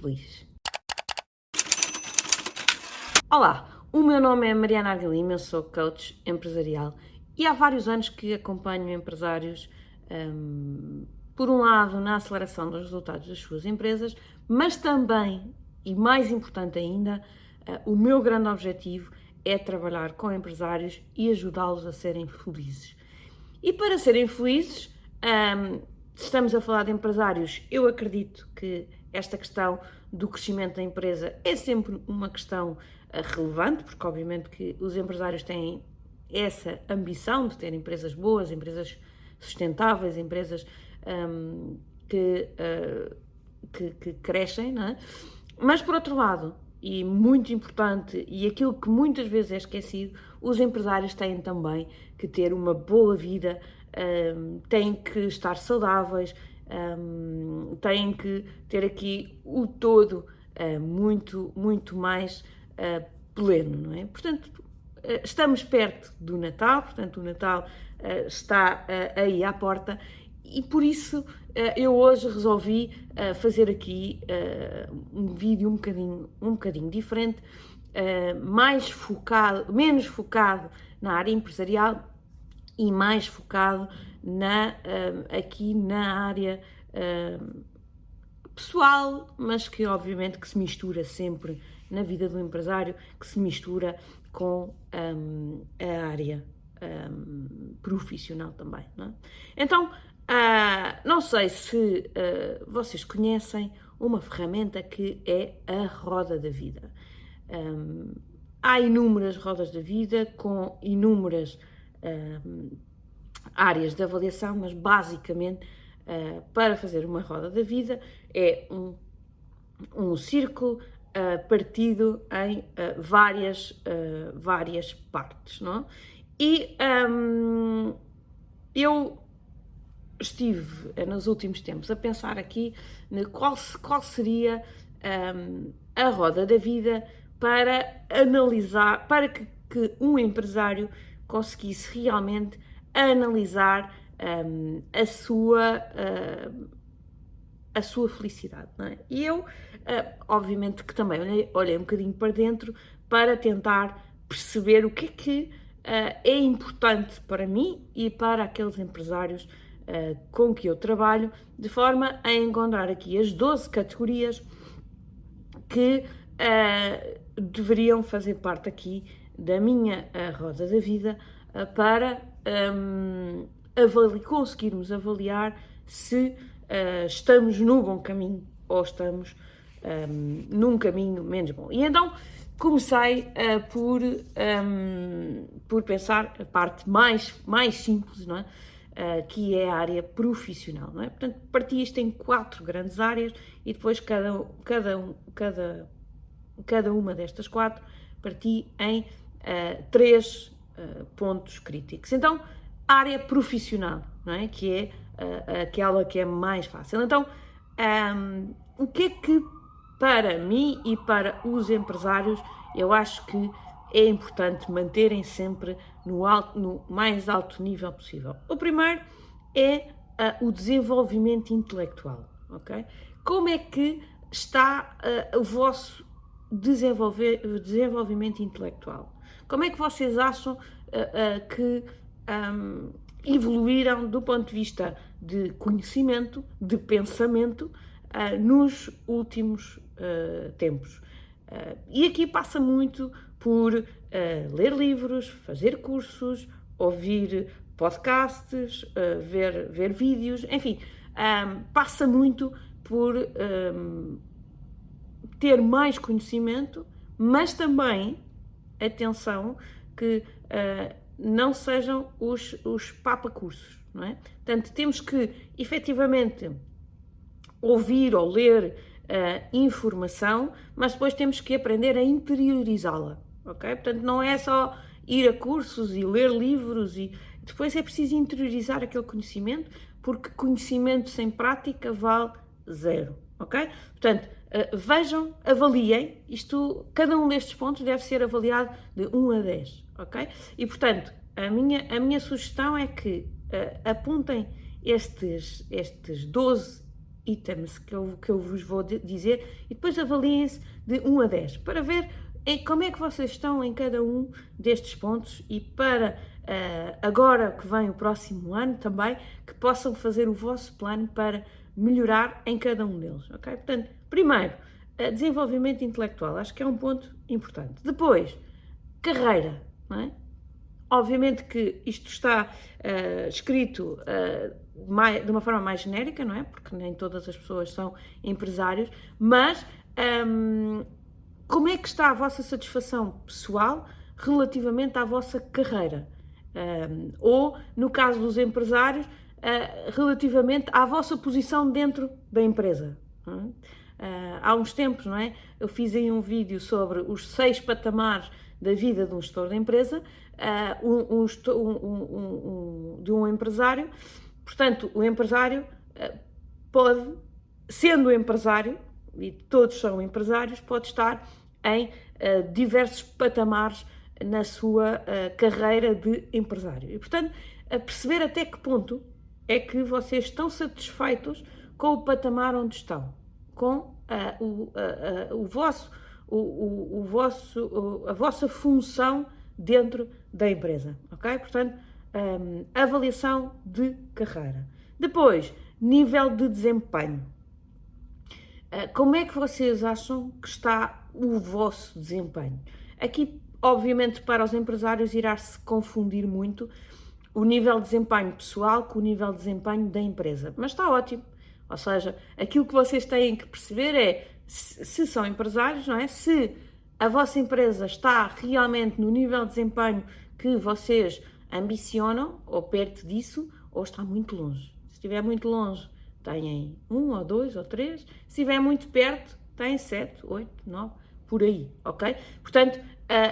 feliz. Olá, o meu nome é Mariana Argalima, eu sou coach empresarial e há vários anos que acompanho empresários, um, por um lado, na aceleração dos resultados das suas empresas, mas também, e mais importante ainda, uh, o meu grande objetivo é trabalhar com empresários e ajudá-los a serem felizes. E para serem felizes, um, estamos a falar de empresários, eu acredito que esta questão do crescimento da empresa é sempre uma questão uh, relevante, porque obviamente que os empresários têm essa ambição de ter empresas boas, empresas sustentáveis, empresas um, que, uh, que, que, crescem, é? Mas por outro lado, e muito importante, e aquilo que muitas vezes é esquecido, os empresários têm também que ter uma boa vida, um, têm que estar saudáveis, um, têm que ter aqui o todo uh, muito, muito mais uh, pleno, não é? Portanto, uh, estamos perto do Natal, portanto, o Natal está aí à porta e por isso eu hoje resolvi fazer aqui um vídeo um bocadinho, um bocadinho diferente, mais focado, menos focado na área empresarial e mais focado na, aqui na área pessoal, mas que obviamente que se mistura sempre na vida do empresário, que se mistura com um, a área um, profissional também. Não é? Então, uh, não sei se uh, vocês conhecem uma ferramenta que é a roda da vida. Um, há inúmeras rodas da vida com inúmeras áreas de avaliação, mas basicamente uh, para fazer uma roda da vida é um, um círculo uh, partido em uh, várias, várias partes, não? E um, eu estive nos últimos tempos a pensar aqui qual, qual seria um, a roda da vida para analisar, para que, que um empresário conseguisse realmente analisar um, a sua uh, a sua felicidade, é? E eu, uh, obviamente que também olhei, olhei, um bocadinho para dentro para tentar perceber o que é que uh, é importante para mim e para aqueles empresários com que eu trabalho, de forma a encontrar aqui as 12 categorias que deveriam fazer parte aqui da minha roda da vida para um, avali conseguirmos avaliar se uh, estamos no bom caminho ou estamos um, num caminho menos bom. E então comecei uh, por, um, por pensar a parte mais, mais simples, não é? Uh, que é a área profissional, não é? Portanto, parti isto em quatro grandes áreas e depois cada, cada, cada, cada uma destas quatro parti em uh, três uh, pontos críticos. Então, área profissional, não é? que é uh, aquela que é mais fácil. Então, um, o que é que para mim e para os empresários eu acho que é importante manterem sempre no, alto, no mais alto nível possível? O primeiro é o desenvolvimento intelectual, ok? Como é que está uh, o vosso desenvolver, desenvolvimento intelectual? Como é que vocês acham uh, que um, evoluíram do ponto de vista de conhecimento, de pensamento, uh, nos últimos uh, tempos. Uh, e aqui passa muito por ler livros, fazer cursos, ouvir podcasts, ver, ver vídeos, enfim, um, passa muito por um, ter mais conhecimento, mas também, atenção, que não sejam os, os papacursos, não é? Portanto, temos que efetivamente ouvir ou ler uh, informação, mas depois temos que aprender a interiorizá-la, ok? Portanto, não é só ir a cursos e ler livros e depois é preciso interiorizar aquele conhecimento, porque conhecimento sem prática vale zero, ok? Portanto, uh, vejam, avaliem, isto, cada um destes pontos deve ser avaliado de 1 a 10, ok? E portanto, a minha, a minha sugestão é que uh, apontem estes, estes 12 itens que eu, que eu vos vou dizer e depois avaliem-se de 1 a 10 para ver como é que vocês estão em cada um destes pontos e para uh, agora que vem o próximo ano também que possam fazer o vosso plano para melhorar em cada um deles, ok? Portanto, primeiro, uh, desenvolvimento intelectual, acho que é um ponto importante. Depois, carreira, não é? Obviamente que isto está uh, escrito uh, de uma forma mais genérica, não é? Porque nem todas as pessoas são empresários, mas um, como é que está a vossa satisfação pessoal relativamente à vossa carreira? Um, ou, no caso dos empresários, uh, relativamente à vossa posição dentro da empresa. Uh, há uns tempos, não é? Eu fiz aí um vídeo sobre os seis patamares da vida de um gestor de empresa, uh, um, um, um, de um empresário. Portanto, o empresário uh, pode, sendo empresário, e todos são empresários, pode estar em uh, diversos patamares na sua carreira de empresário. E, portanto, a perceber até que ponto é que vocês estão satisfeitos com o patamar onde estão, com o, o vosso o, o, o vosso, a vossa função dentro da empresa, ok? Portanto, um, avaliação de carreira. Depois, nível de desempenho. Uh, como é que vocês acham que está o vosso desempenho? Aqui, obviamente, para os empresários irá-se confundir muito o nível de desempenho pessoal com o nível de desempenho da empresa, mas está ótimo. Ou seja, aquilo que vocês têm que perceber é se são empresários, não é? Se a vossa empresa está realmente no nível de desempenho que vocês ambicionam, ou perto disso, ou está muito longe. Se estiver muito longe, têm um, ou dois, ou três. Se estiver muito perto, têm sete, oito, nove, por aí, ok? Portanto,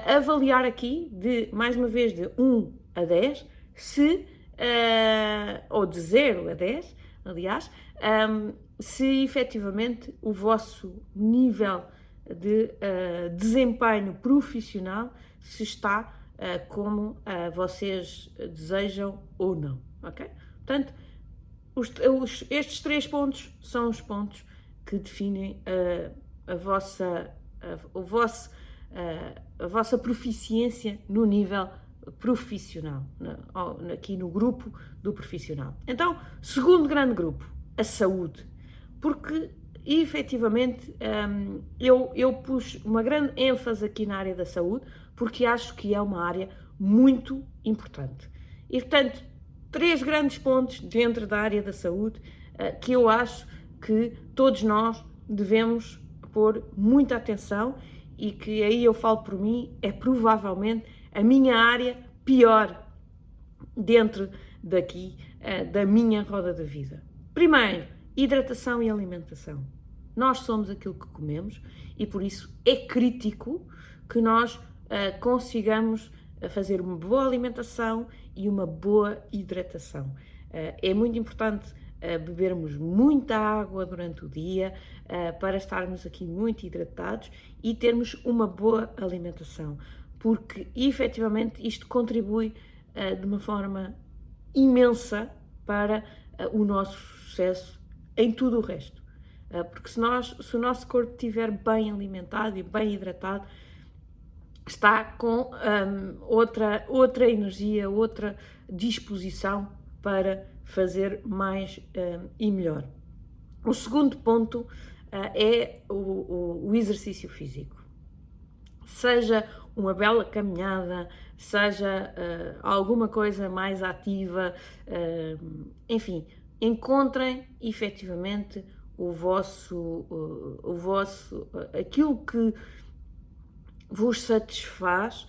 avaliar aqui, de mais uma vez, de 1 a 10, se, uh, ou de 0 a 10, aliás, um, se efetivamente o vosso nível de uh, desempenho profissional se está uh, como vocês desejam ou não, ok? Portanto, os, os, estes três pontos são os pontos que definem a vossa, a, o vosso, a vossa proficiência no nível profissional, aqui no grupo do profissional. Então, segundo grande grupo, a saúde porque efetivamente um, eu, eu pus uma grande ênfase aqui na área da saúde, porque acho que é uma área muito importante. E portanto, três grandes pontos dentro da área da saúde uh, que eu acho que todos nós devemos pôr muita atenção e que aí eu falo por mim, é provavelmente a minha área pior dentro daqui, uh, da minha roda da vida. Primeiro, Hidratação e alimentação. Nós somos aquilo que comemos e por isso é crítico que nós uh, consigamos eh, fazer uma boa alimentação e uma boa hidratação. É muito importante bebermos muita água durante o dia para estarmos aqui muito hidratados e termos uma boa alimentação, porque efetivamente isto contribui de uma forma imensa para o nosso sucesso em tudo o resto. Ah, porque se, nós, se o nosso corpo estiver bem alimentado e bem hidratado, está com um, outra, outra energia, outra disposição para fazer mais um, e melhor. O segundo ponto uh, é o, o, o, exercício físico. Seja uma bela caminhada, seja uh, alguma coisa mais ativa, uh, enfim, encontrem efetivamente o vosso, o vosso, aquilo que vos satisfaz,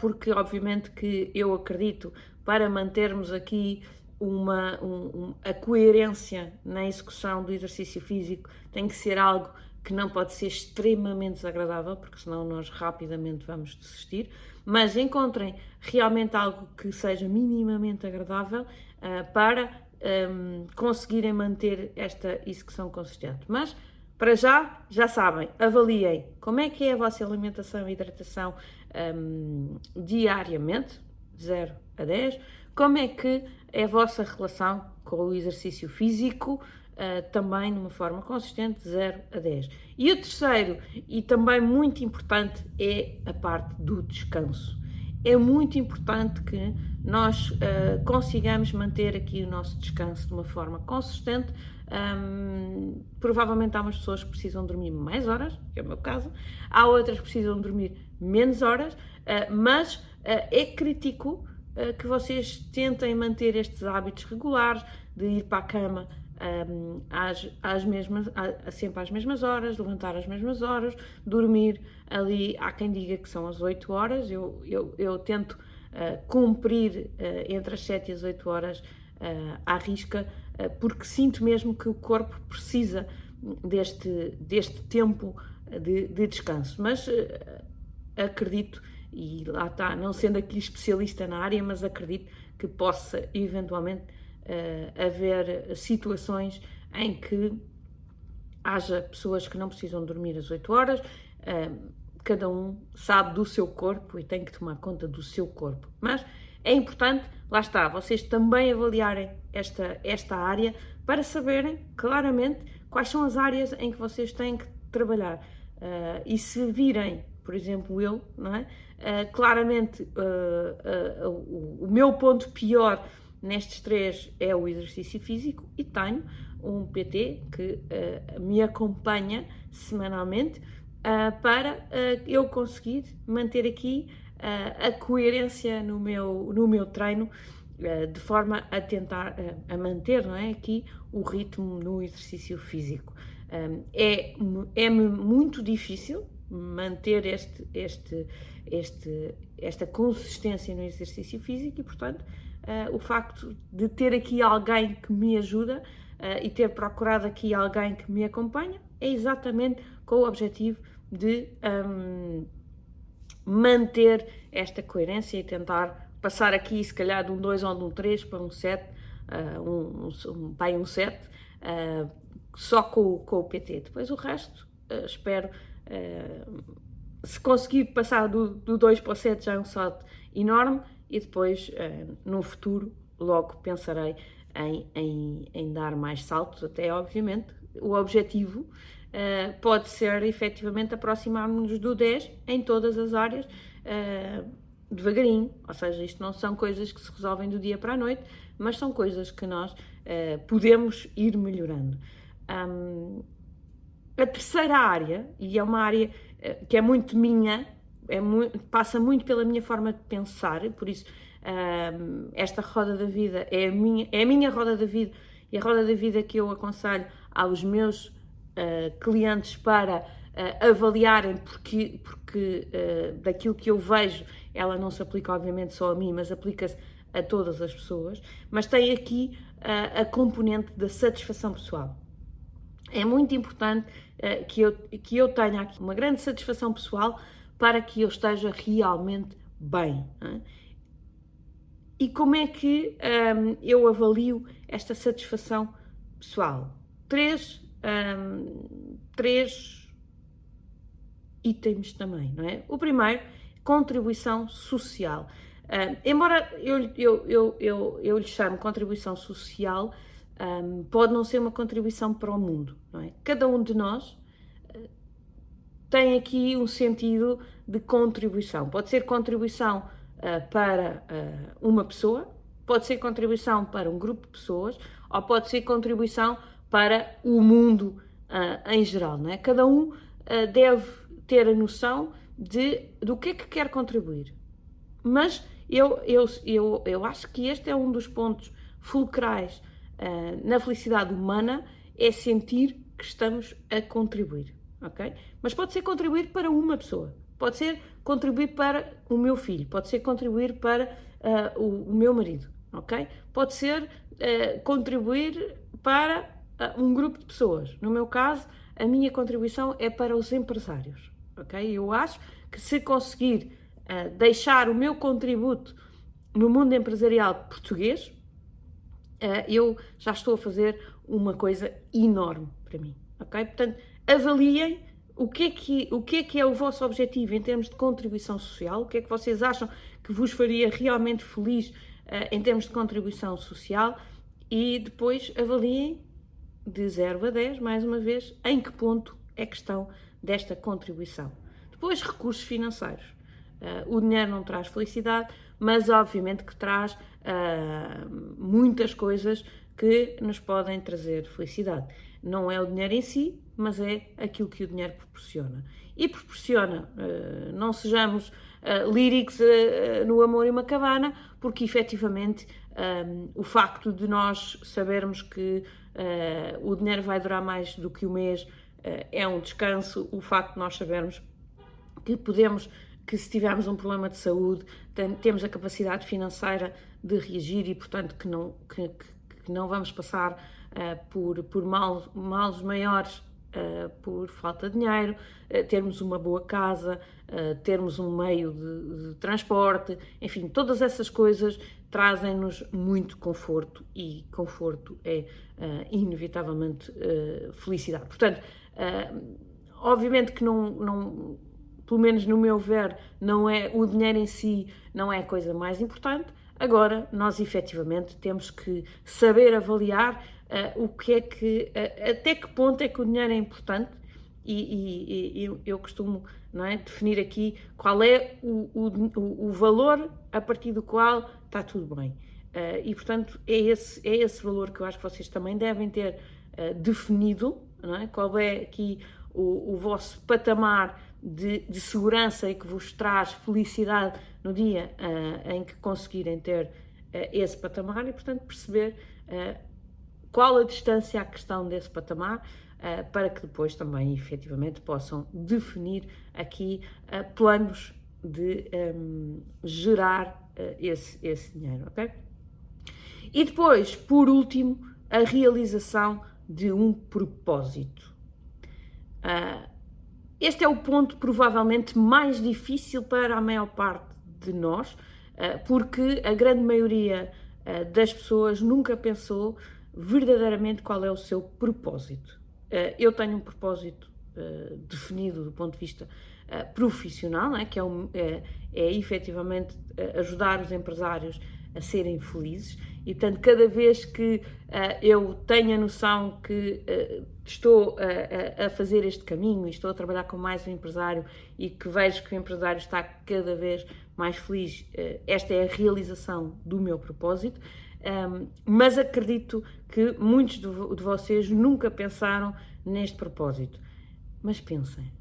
porque obviamente que eu acredito para mantermos aqui uma, um, a coerência na execução do exercício físico tem que ser algo que não pode ser extremamente desagradável, porque senão nós rapidamente vamos desistir, mas encontrem realmente algo que seja minimamente agradável uh, para um, conseguirem manter esta execução consistente. Mas, para já, já sabem, avaliem como é que é a vossa alimentação e hidratação um, diariamente, 0 a 10, como é que é a vossa relação com o exercício físico uh, também de uma forma consistente, de 0 a 10. E o terceiro, e também muito importante, é a parte do descanso. É muito importante que nós uh, consigamos manter aqui o nosso descanso de uma forma consistente. Um, provavelmente há umas pessoas que precisam dormir mais horas, que é o meu caso, há outras que precisam dormir menos horas, uh, mas é crítico que vocês tentem manter estes hábitos regulares de ir para a cama um, às, às mesmas, sempre às mesmas horas, levantar às mesmas horas, dormir ali, há quem diga que são as 8 horas, eu, eu, eu tento uh, cumprir uh, entre as 7 e as 8 horas uh, à risca, porque sinto mesmo que o corpo precisa deste, deste tempo de, de descanso. Mas acredito, e lá está, não sendo aqui especialista na área, mas acredito que possa eventualmente uh, haver situações em que haja pessoas que não precisam dormir as 8 horas, uh, cada um sabe do seu corpo e tem que tomar conta do seu corpo. Mas é importante, lá está, vocês também avaliarem esta, esta área para saberem claramente quais são as áreas em que vocês têm que trabalhar. Uh, e se virem, por exemplo, eu, não é? Uh, claramente uh, o, o, meu ponto pior Nestes três é o exercício físico e tenho um PT que uh, me acompanha semanalmente uh, para uh, eu conseguir manter aqui a coerência no meu, no meu treino de forma a tentar a manter não é, aqui o ritmo no exercício físico. É, é muito difícil manter este, este, este, esta consistência no exercício físico e, portanto, uh, o facto de ter aqui alguém que me ajuda uh, e ter procurado aqui alguém que me acompanha é exatamente com o objetivo de um, manter esta coerência e tentar passar aqui, se calhar, de um 2 ou de um 3 para um 7, uh, ah, um, um, um, um 7, uh, só com, com o PT. Depois o resto, espero, se conseguir passar do, do 2 para o 7 já é um salto enorme e depois, uh, no futuro, logo pensarei em, em, em, dar mais saltos, até obviamente o objetivo uh, pode ser efetivamente aproximar-nos do 10 em todas as áreas, devagarinho, ou seja, isto não são coisas que se resolvem do dia para a noite, mas são coisas que nós podemos ir melhorando. Um, a terceira área, e é uma área que é muito minha, é muito, passa muito pela minha forma de pensar, por isso um, esta roda da vida é a, minha, é a minha roda da vida e a roda da vida que eu aconselho aos meus uh, clientes para uh, avaliarem, porque, porque uh, daquilo que eu vejo, ela não se aplica obviamente só a mim, mas aplica-se a todas as pessoas, mas tem aqui a componente da satisfação pessoal. É muito importante que, eu, que eu tenha aqui uma grande satisfação pessoal para que eu esteja realmente bem. É? E como é que um, eu avalio esta satisfação pessoal? Três, um, três itens também, não é? O primeiro, contribuição social. Um, embora eu, eu, eu, eu, eu lhe chame contribuição social, um, pode não ser uma contribuição para o mundo, não é? Cada um de nós tem aqui um sentido de contribuição. Pode ser contribuição uh, para uh, uma pessoa, pode ser contribuição para um grupo de pessoas, ou pode ser contribuição para o mundo uh, em geral. Não é? Cada um deve ter a noção de, do que é que quer contribuir. Mas eu, eu, eu, eu acho que este é um dos pontos fulcrais na felicidade humana, é sentir que estamos a contribuir ok? Mas pode ser contribuir para uma pessoa, pode ser contribuir para o meu filho, pode ser contribuir para uh, o, o, meu marido, ok? Pode ser uh, contribuir para um grupo de pessoas. No meu caso, a minha contribuição é para os empresários, ok? Eu acho que se conseguir deixar o meu contributo no mundo empresarial português, eu já estou a fazer uma coisa enorme para mim, ok? Portanto, avaliem o que, é que, o que é que é o vosso objetivo em termos de contribuição social, o que é que vocês acham que vos faria realmente feliz uh, em termos de contribuição social e depois avaliem de 0 a 10, mais uma vez, em que ponto é que estão desta contribuição. Depois, recursos financeiros. Uh, o dinheiro não traz felicidade, mas obviamente que traz uh, muitas coisas que nos podem trazer felicidade. Não é o dinheiro em si, mas é aquilo que o dinheiro proporciona. E proporciona, uh, não sejamos uh, líricos no amor e uma cabana, porque efetivamente um, o facto de nós sabermos que o dinheiro vai durar mais do que o mês é um descanso, o facto de nós sabermos que podemos que se tivermos um problema de saúde, temos a capacidade financeira de reagir e, portanto, que não, que, que não vamos passar uh, por, por mal, males maiores uh, por falta de dinheiro, uh, termos uma boa casa, termos um meio de, de, transporte, enfim, todas essas coisas trazem-nos muito conforto e conforto é inevitavelmente felicidade. Portanto, obviamente que não, não pelo menos no meu ver, não é o dinheiro em si não é a coisa mais importante. Agora, nós efetivamente temos que saber avaliar uh, o que é que, uh, até que ponto é que o dinheiro é importante e, e, e eu costumo não é, definir aqui qual é o, o, o, valor a partir do qual está tudo bem. Uh, e portanto é esse, é esse valor que eu acho que vocês também devem ter definido, é? qual é aqui o, o vosso patamar de, de, segurança e que vos traz felicidade no dia uh, em que conseguirem ter uh, esse patamar e, portanto, perceber uh, qual a distância à questão desse patamar para que depois também, efetivamente, possam definir aqui planos de um, gerar esse, esse dinheiro, ok? E depois, por último, a realização de um propósito. Uh, este é o ponto provavelmente mais difícil para a maior parte de nós, uh, porque a grande maioria uh, das pessoas nunca pensou verdadeiramente qual é o seu propósito. eu tenho um propósito definido do ponto de vista profissional, né, que é, é, é efetivamente ajudar os empresários a serem felizes e portanto cada vez que uh, eu tenho a noção que uh, estou a, a, fazer este caminho e estou a trabalhar com mais um empresário e que vejo que o empresário está cada vez mais feliz, uh, esta é a realização do meu propósito. Um, mas acredito que muitos de, de vocês nunca pensaram neste propósito. Mas pensem,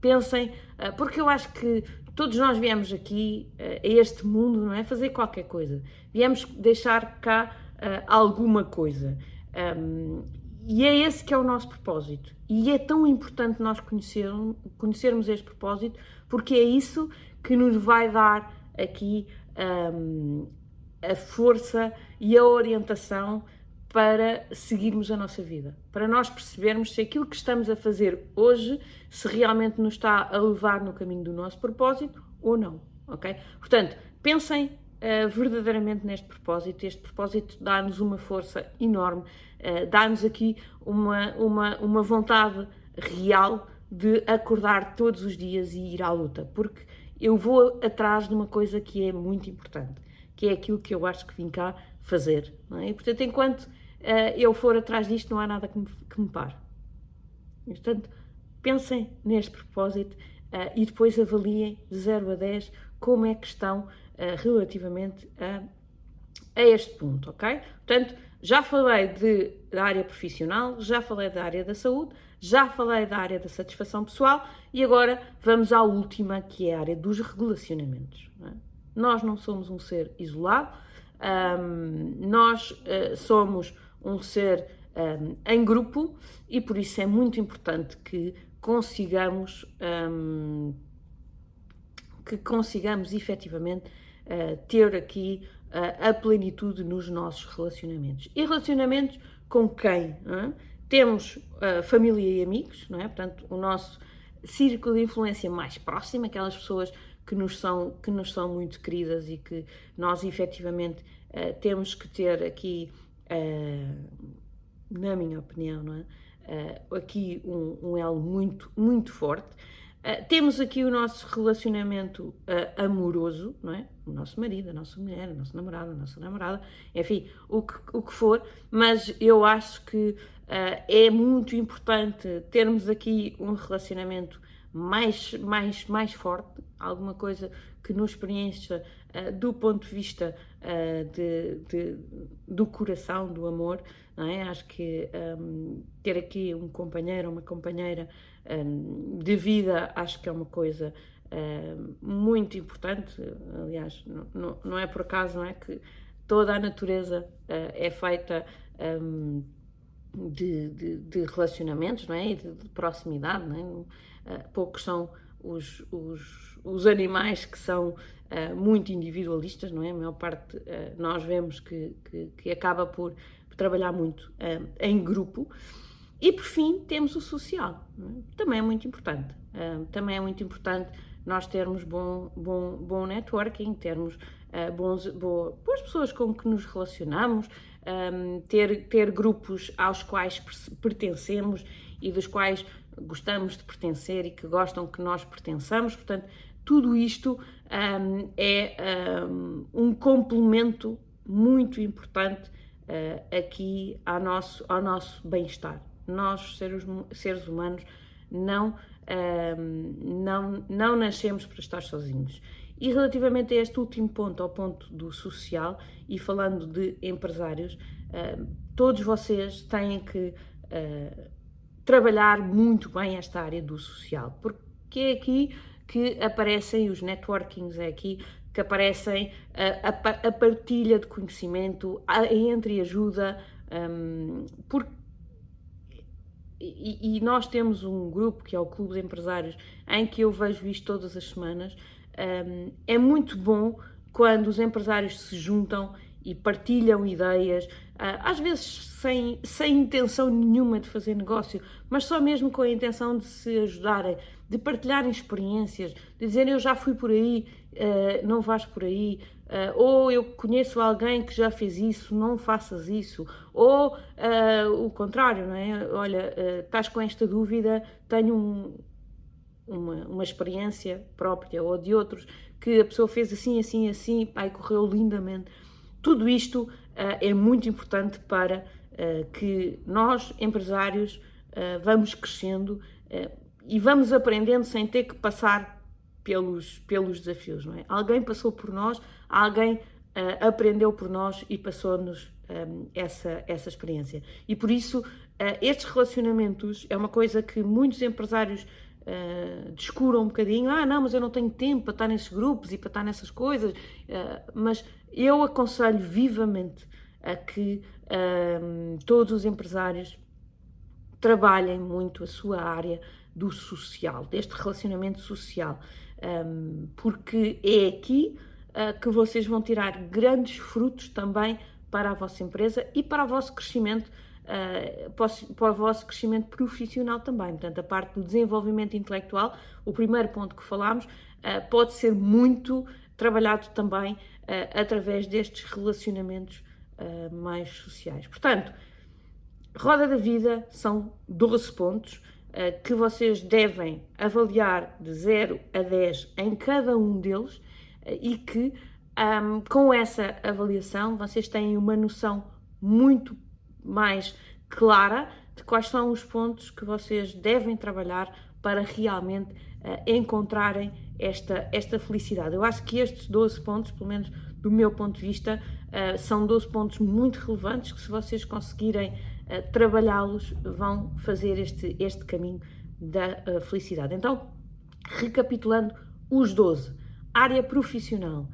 pensem, porque eu acho que todos nós viemos aqui uh, a este mundo, não é? Fazer qualquer coisa. Viemos deixar cá uh, alguma coisa. E é esse que é o nosso propósito. E é tão importante nós conhecer, conhecermos este propósito, porque é isso que nos vai dar aqui a força e a orientação para seguirmos a nossa vida, para nós percebermos se aquilo que estamos a fazer hoje, se realmente nos está a levar no caminho do nosso propósito ou não, ok? Portanto, pensem uh, verdadeiramente neste propósito, este propósito dá-nos uma força enorme, uh, dá-nos aqui uma, uma, uma vontade real de acordar todos os dias e ir à luta, porque eu vou atrás de uma coisa que é muito importante, que é aquilo que eu acho que vim cá fazer. Não é? E, portanto, enquanto eu for atrás disto, não há nada que me, que me pare. Portanto, pensem neste propósito uh, e depois avaliem de 0 a 10 como é que estão uh, relativamente a, a, este ponto, ok? Portanto, já falei de, da área profissional, já falei da área da saúde, já falei da área da satisfação pessoal e agora vamos à última, que é a área dos relacionamentos. Não é? Nós não somos um ser isolado, um, nós uh, somos um ser um, em grupo e por isso é muito importante que consigamos um, que consigamos efetivamente uh, ter aqui uh, a plenitude nos nossos relacionamentos. E relacionamentos com quem? É? Temos uh, família e amigos, não é? Portanto, o nosso círculo de influência mais próximo, aquelas pessoas que nos são, que nos são muito queridas e que nós efetivamente temos que ter aqui, uh, na minha opinião, não é? Uh, aqui um, um, elo muito, muito forte. Uh, temos aqui o nosso relacionamento amoroso, não é? O nosso marido, a nossa mulher, a nossa namorada, a nossa namorada, enfim, o que, o que for, mas eu acho que é muito importante termos aqui um relacionamento mais, mais, mais forte, alguma coisa que nos preencha do ponto de vista de, de, do coração, do amor, é? Acho que um, ter aqui um companheiro uma companheira um, de vida, acho que é uma coisa um, muito importante. Aliás, não, não, é por acaso não é, que toda a natureza uh, é feita de, de, de, relacionamentos não é? e de, de proximidade. Não é? Uh, poucos são os, os, os animais que são uh, muito individualistas, não é? A maior parte uh, nós vemos que, que, que, acaba por trabalhar muito uh, em grupo. E por fim temos o social, é? também é muito importante. Também é muito importante nós termos bom, bom, bom networking, termos bons, boa, boas pessoas com que nos relacionamos, um, ter, ter grupos aos quais pertencemos e dos quais gostamos de pertencer e que gostam que nós pertençamos. Portanto, tudo isto um, é um, um complemento muito importante uh, aqui ao nosso, ao nosso bem-estar. Nós, seres, seres humanos, não, uh, não, não nascemos para estar sozinhos. E relativamente a este último ponto, ao ponto do social, e falando de empresários, uh, todos vocês têm que uh, trabalhar muito bem esta área do social, porque aqui que aparecem os networkings, é aqui que aparecem, a, a, a partilha de conhecimento, a, entre ajuda, um, porque e, e, nós temos um grupo que é o Clube de Empresários em que eu vejo isto todas as semanas. Um, é muito bom quando os empresários se juntam e partilham ideias, às vezes sem, sem intenção nenhuma de fazer negócio, mas só mesmo com a intenção de se ajudarem, de partilharem experiências, de dizerem eu já fui por aí, uh, não vais por aí, uh, ou eu conheço alguém que já fez isso, não faças isso, ou o contrário, não é? Olha, estás com esta dúvida, tenho um, uma, uma experiência própria ou de outros que a pessoa fez assim, assim, assim, pai, correu lindamente. Tudo isto é muito importante para que nós, empresários, vamos crescendo e vamos aprendendo sem ter que passar pelos, pelos desafios, não é? Alguém passou por nós, alguém aprendeu por nós e passou-nos eh, essa, essa experiência. E por isso, estes relacionamentos é uma coisa que muitos empresários uh, descuram um bocadinho. Ah, não, mas eu não tenho tempo para estar nesses grupos e para estar nessas coisas. Uh, mas eu aconselho vivamente a que todos os empresários trabalhem muito a sua área do social, deste relacionamento social um, porque é aqui uh, que vocês vão tirar grandes frutos também para a vossa empresa e para o vosso crescimento, uh, para o vosso crescimento profissional também. Portanto, a parte do desenvolvimento intelectual, o primeiro ponto que falámos, uh, pode ser muito trabalhado também através destes relacionamentos mais sociais. Portanto, roda da vida são 12 pontos. Eh, que vocês devem avaliar de 0 a 10 em cada um deles eh, e que um, com essa avaliação vocês têm uma noção muito mais clara de quais são os pontos que vocês devem trabalhar para realmente uh, encontrarem esta, esta felicidade. Eu acho que estes 12 pontos, pelo menos do meu ponto de vista, uh, são 12 pontos muito relevantes que se vocês conseguirem trabalhá-los, vão fazer este, este caminho da uh, felicidade. Então, recapitulando os 12, área profissional, uh,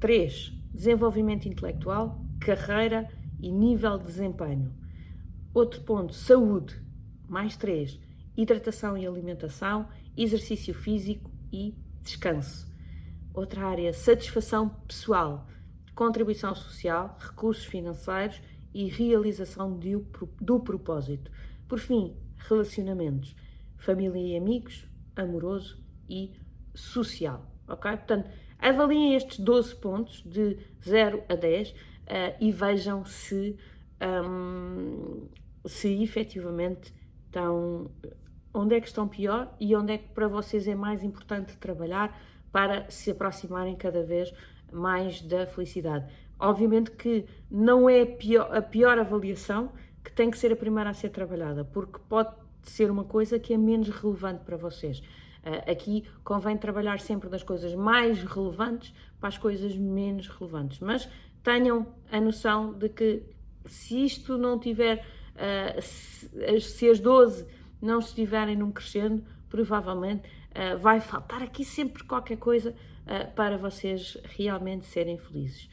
3, desenvolvimento intelectual, carreira e nível de desempenho. Outro ponto, saúde, mais 3, hidratação e alimentação, exercício físico e descanso. Outra área, satisfação pessoal, contribuição social, recursos financeiros e realização do, do propósito. Por fim, relacionamentos, família e amigos, amoroso e social. Ok? Portanto, avaliem estes 12 pontos de 0 a 10 uh, eh, e vejam se, um, se efetivamente estão onde é que estão pior e onde é que para vocês é mais importante trabalhar para se aproximarem cada vez mais da felicidade. Obviamente que não é a pior, a pior avaliação que tem que ser a primeira a ser trabalhada, porque pode ser uma coisa que é menos relevante para vocês. Uh, aqui convém trabalhar sempre das coisas mais relevantes para as coisas menos relevantes, mas tenham a noção de que se isto não tiver, uh, se, se, as 12 não estiverem num crescendo, provavelmente vai faltar aqui sempre qualquer coisa para vocês realmente serem felizes.